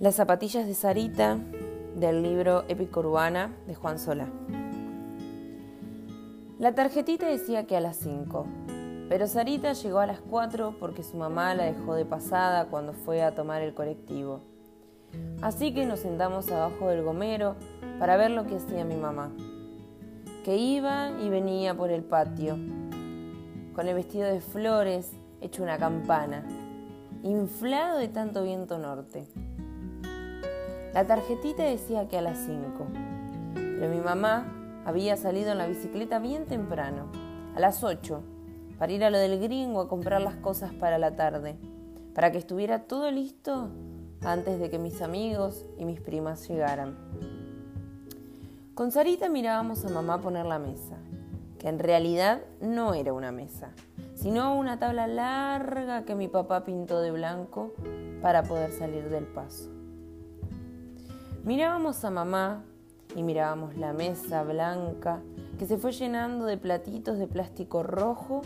Las zapatillas de Sarita del libro Épico Urbana de Juan Solá. La tarjetita decía que a las 5, pero Sarita llegó a las 4 porque su mamá la dejó de pasada cuando fue a tomar el colectivo. Así que nos sentamos abajo del gomero para ver lo que hacía mi mamá, que iba y venía por el patio, con el vestido de flores hecho una campana, inflado de tanto viento norte. La tarjetita decía que a las 5, pero mi mamá había salido en la bicicleta bien temprano, a las 8, para ir a lo del gringo a comprar las cosas para la tarde, para que estuviera todo listo antes de que mis amigos y mis primas llegaran. Con Sarita mirábamos a mamá poner la mesa, que en realidad no era una mesa, sino una tabla larga que mi papá pintó de blanco para poder salir del paso. Mirábamos a mamá y mirábamos la mesa blanca que se fue llenando de platitos de plástico rojo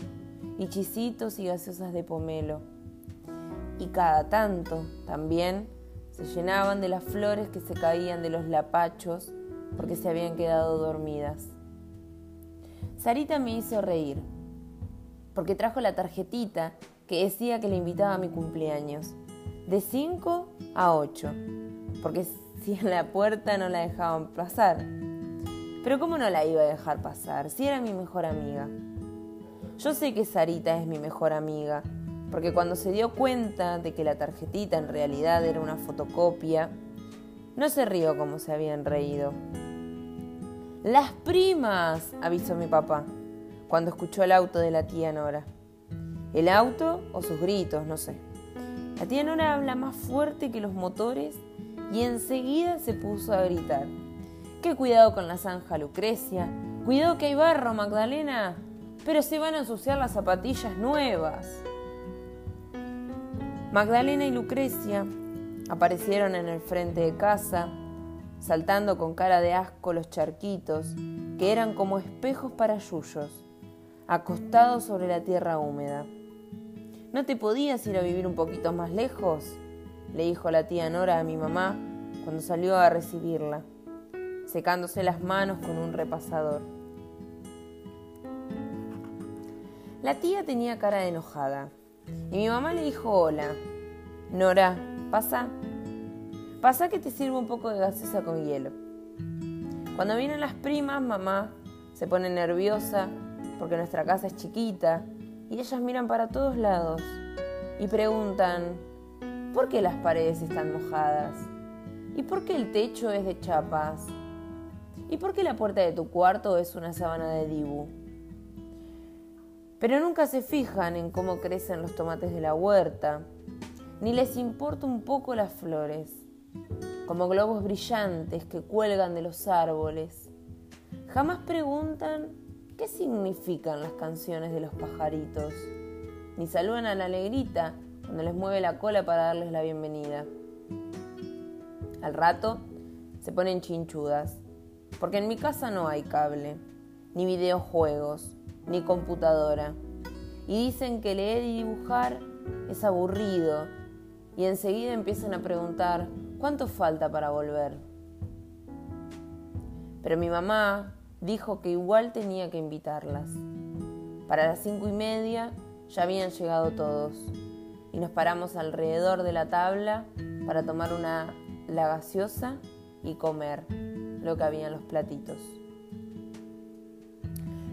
y chisitos y gaseosas de pomelo. Y cada tanto también se llenaban de las flores que se caían de los lapachos porque se habían quedado dormidas. Sarita me hizo reír porque trajo la tarjetita que decía que le invitaba a mi cumpleaños, de 5 a 8, porque si en la puerta no la dejaban pasar. Pero ¿cómo no la iba a dejar pasar si era mi mejor amiga? Yo sé que Sarita es mi mejor amiga, porque cuando se dio cuenta de que la tarjetita en realidad era una fotocopia, no se rió como se habían reído. Las primas, avisó mi papá, cuando escuchó el auto de la tía Nora. El auto o sus gritos, no sé. La tía Nora habla más fuerte que los motores y enseguida se puso a gritar. ¡Qué cuidado con la zanja, Lucrecia! ¡Cuidado que hay barro, Magdalena! Pero se van a ensuciar las zapatillas nuevas. Magdalena y Lucrecia aparecieron en el frente de casa, saltando con cara de asco los charquitos, que eran como espejos para yuyos, acostados sobre la tierra húmeda. ¿No te podías ir a vivir un poquito más lejos? Le dijo la tía Nora a mi mamá cuando salió a recibirla, secándose las manos con un repasador. La tía tenía cara de enojada y mi mamá le dijo hola. Nora, pasa. Pasa que te sirvo un poco de gaseosa con hielo. Cuando vienen las primas, mamá se pone nerviosa porque nuestra casa es chiquita y ellas miran para todos lados y preguntan, ¿Por qué las paredes están mojadas? ¿Y por qué el techo es de chapas? ¿Y por qué la puerta de tu cuarto es una sábana de dibu? Pero nunca se fijan en cómo crecen los tomates de la huerta, ni les importa un poco las flores, como globos brillantes que cuelgan de los árboles. Jamás preguntan qué significan las canciones de los pajaritos, ni saludan a la negrita cuando les mueve la cola para darles la bienvenida. Al rato se ponen chinchudas, porque en mi casa no hay cable, ni videojuegos, ni computadora, y dicen que leer y dibujar es aburrido, y enseguida empiezan a preguntar cuánto falta para volver. Pero mi mamá dijo que igual tenía que invitarlas. Para las cinco y media ya habían llegado todos y nos paramos alrededor de la tabla para tomar una la gaseosa y comer lo que había en los platitos.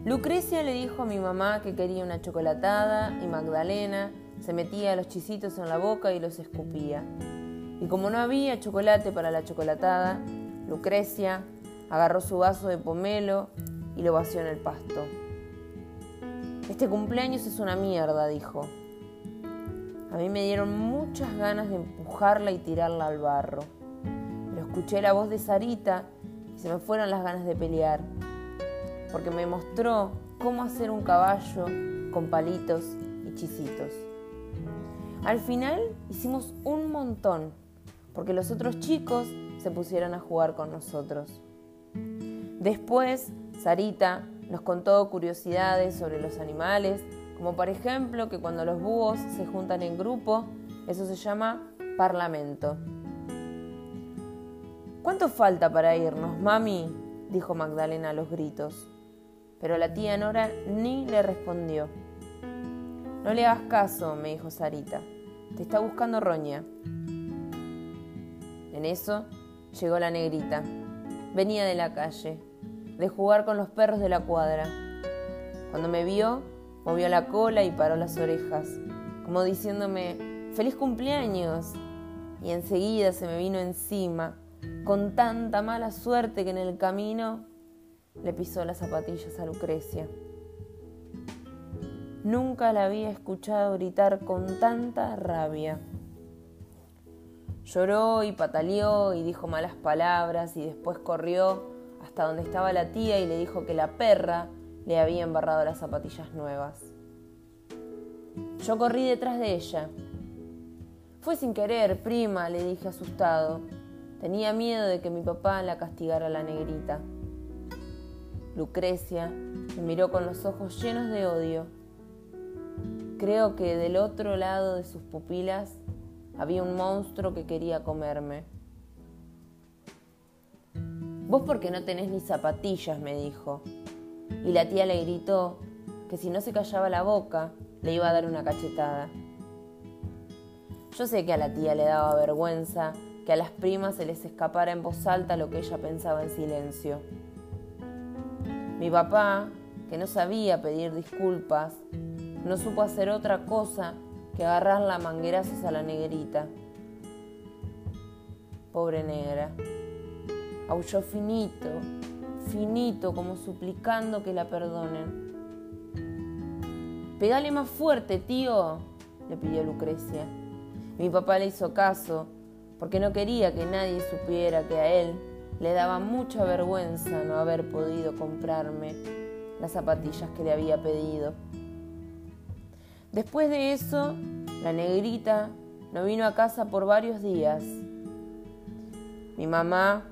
Lucrecia le dijo a mi mamá que quería una chocolatada y Magdalena se metía los chisitos en la boca y los escupía. Y como no había chocolate para la chocolatada, Lucrecia agarró su vaso de pomelo y lo vació en el pasto. Este cumpleaños es una mierda, dijo. A mí me dieron muchas ganas de empujarla y tirarla al barro. Pero escuché la voz de Sarita y se me fueron las ganas de pelear, porque me mostró cómo hacer un caballo con palitos y chisitos. Al final hicimos un montón, porque los otros chicos se pusieron a jugar con nosotros. Después, Sarita nos contó curiosidades sobre los animales como por ejemplo que cuando los búhos se juntan en grupo, eso se llama parlamento. ¿Cuánto falta para irnos, mami? dijo Magdalena a los gritos. Pero la tía Nora ni le respondió. No le hagas caso, me dijo Sarita. Te está buscando Roña. En eso llegó la negrita. Venía de la calle, de jugar con los perros de la cuadra. Cuando me vio, movió la cola y paró las orejas, como diciéndome, ¡Feliz cumpleaños! Y enseguida se me vino encima, con tanta mala suerte que en el camino le pisó las zapatillas a Lucrecia. Nunca la había escuchado gritar con tanta rabia. Lloró y pataleó y dijo malas palabras y después corrió hasta donde estaba la tía y le dijo que la perra le había embarrado las zapatillas nuevas. Yo corrí detrás de ella. Fue sin querer, prima, le dije asustado. Tenía miedo de que mi papá la castigara a la negrita. Lucrecia me miró con los ojos llenos de odio. Creo que del otro lado de sus pupilas había un monstruo que quería comerme. Vos porque no tenés ni zapatillas, me dijo. Y la tía le gritó que si no se callaba la boca, le iba a dar una cachetada. Yo sé que a la tía le daba vergüenza que a las primas se les escapara en voz alta lo que ella pensaba en silencio. Mi papá, que no sabía pedir disculpas, no supo hacer otra cosa que agarrar la manguerazos a la negrita. Pobre negra. Aulló finito, finito, como suplicando que la perdonen. Pegale más fuerte, tío, le pidió Lucrecia. Mi papá le hizo caso, porque no quería que nadie supiera que a él le daba mucha vergüenza no haber podido comprarme las zapatillas que le había pedido. Después de eso, la negrita no vino a casa por varios días. Mi mamá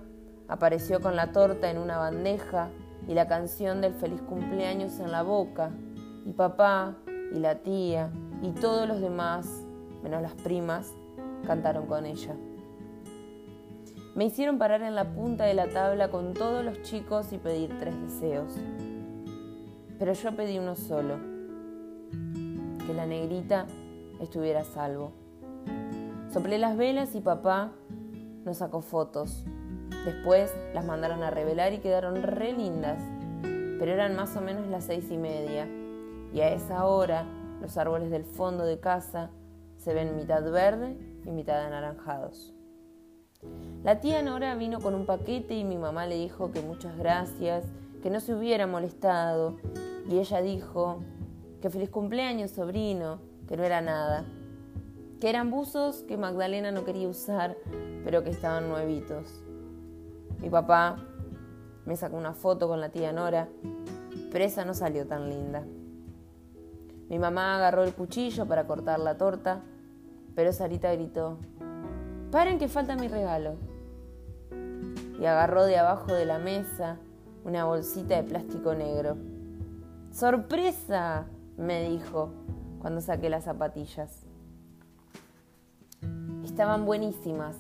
apareció con la torta en una bandeja y la canción del feliz cumpleaños en la boca, y papá y la tía y todos los demás, menos las primas, cantaron con ella. Me hicieron parar en la punta de la tabla con todos los chicos y pedir tres deseos. Pero yo pedí uno solo que la negrita estuviera a salvo. Soplé las velas y papá nos sacó fotos. Después las mandaron a revelar y quedaron re lindas, pero eran más o menos las seis y media, y a esa hora los árboles del fondo de casa se ven mitad verde y mitad anaranjados. La tía Nora vino con un paquete y mi mamá le dijo que muchas gracias, que no se hubiera molestado, y ella dijo que feliz cumpleaños, sobrino, que no era nada, que eran buzos que Magdalena no quería usar, pero que estaban nuevitos. Mi papá me sacó una foto con la tía Nora, pero esa no salió tan linda. Mi mamá agarró el cuchillo para cortar la torta, pero Sarita gritó, paren que falta mi regalo. Y agarró de abajo de la mesa una bolsita de plástico negro. ¡Sorpresa! me dijo cuando saqué las zapatillas. Estaban buenísimas.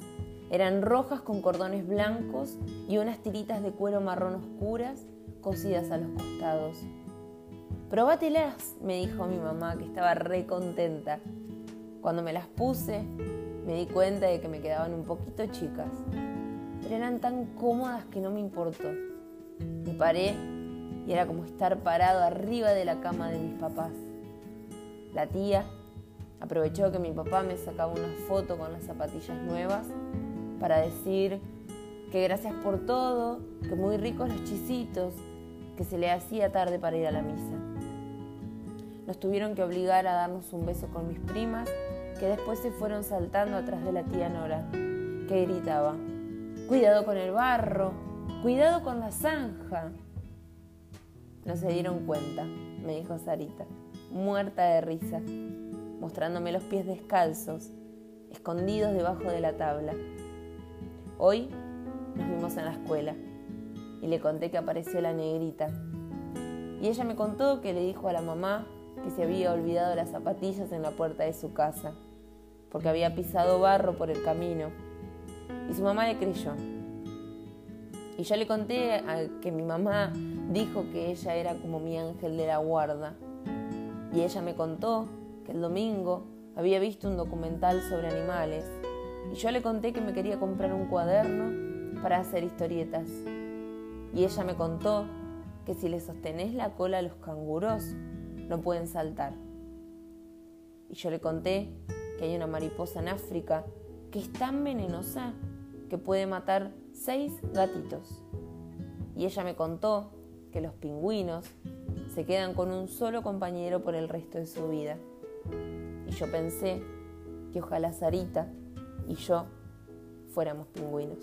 Eran rojas con cordones blancos y unas tiritas de cuero marrón oscuras cosidas a los costados. Probátelas, me dijo mi mamá, que estaba re contenta. Cuando me las puse, me di cuenta de que me quedaban un poquito chicas, pero eran tan cómodas que no me importó. Me paré y era como estar parado arriba de la cama de mis papás. La tía aprovechó que mi papá me sacaba una foto con las zapatillas nuevas para decir que gracias por todo, que muy ricos los chisitos, que se le hacía tarde para ir a la misa. Nos tuvieron que obligar a darnos un beso con mis primas, que después se fueron saltando atrás de la tía Nora, que gritaba, cuidado con el barro, cuidado con la zanja. No se dieron cuenta, me dijo Sarita, muerta de risa, mostrándome los pies descalzos, escondidos debajo de la tabla. Hoy nos vimos en la escuela y le conté que apareció la negrita. Y ella me contó que le dijo a la mamá que se había olvidado las zapatillas en la puerta de su casa, porque había pisado barro por el camino. Y su mamá le creyó. Y yo le conté que mi mamá dijo que ella era como mi ángel de la guarda. Y ella me contó que el domingo había visto un documental sobre animales. Y yo le conté que me quería comprar un cuaderno para hacer historietas. Y ella me contó que si le sostenés la cola a los canguros, no pueden saltar. Y yo le conté que hay una mariposa en África que es tan venenosa que puede matar seis gatitos. Y ella me contó que los pingüinos se quedan con un solo compañero por el resto de su vida. Y yo pensé que ojalá Sarita y yo fuéramos pingüinos.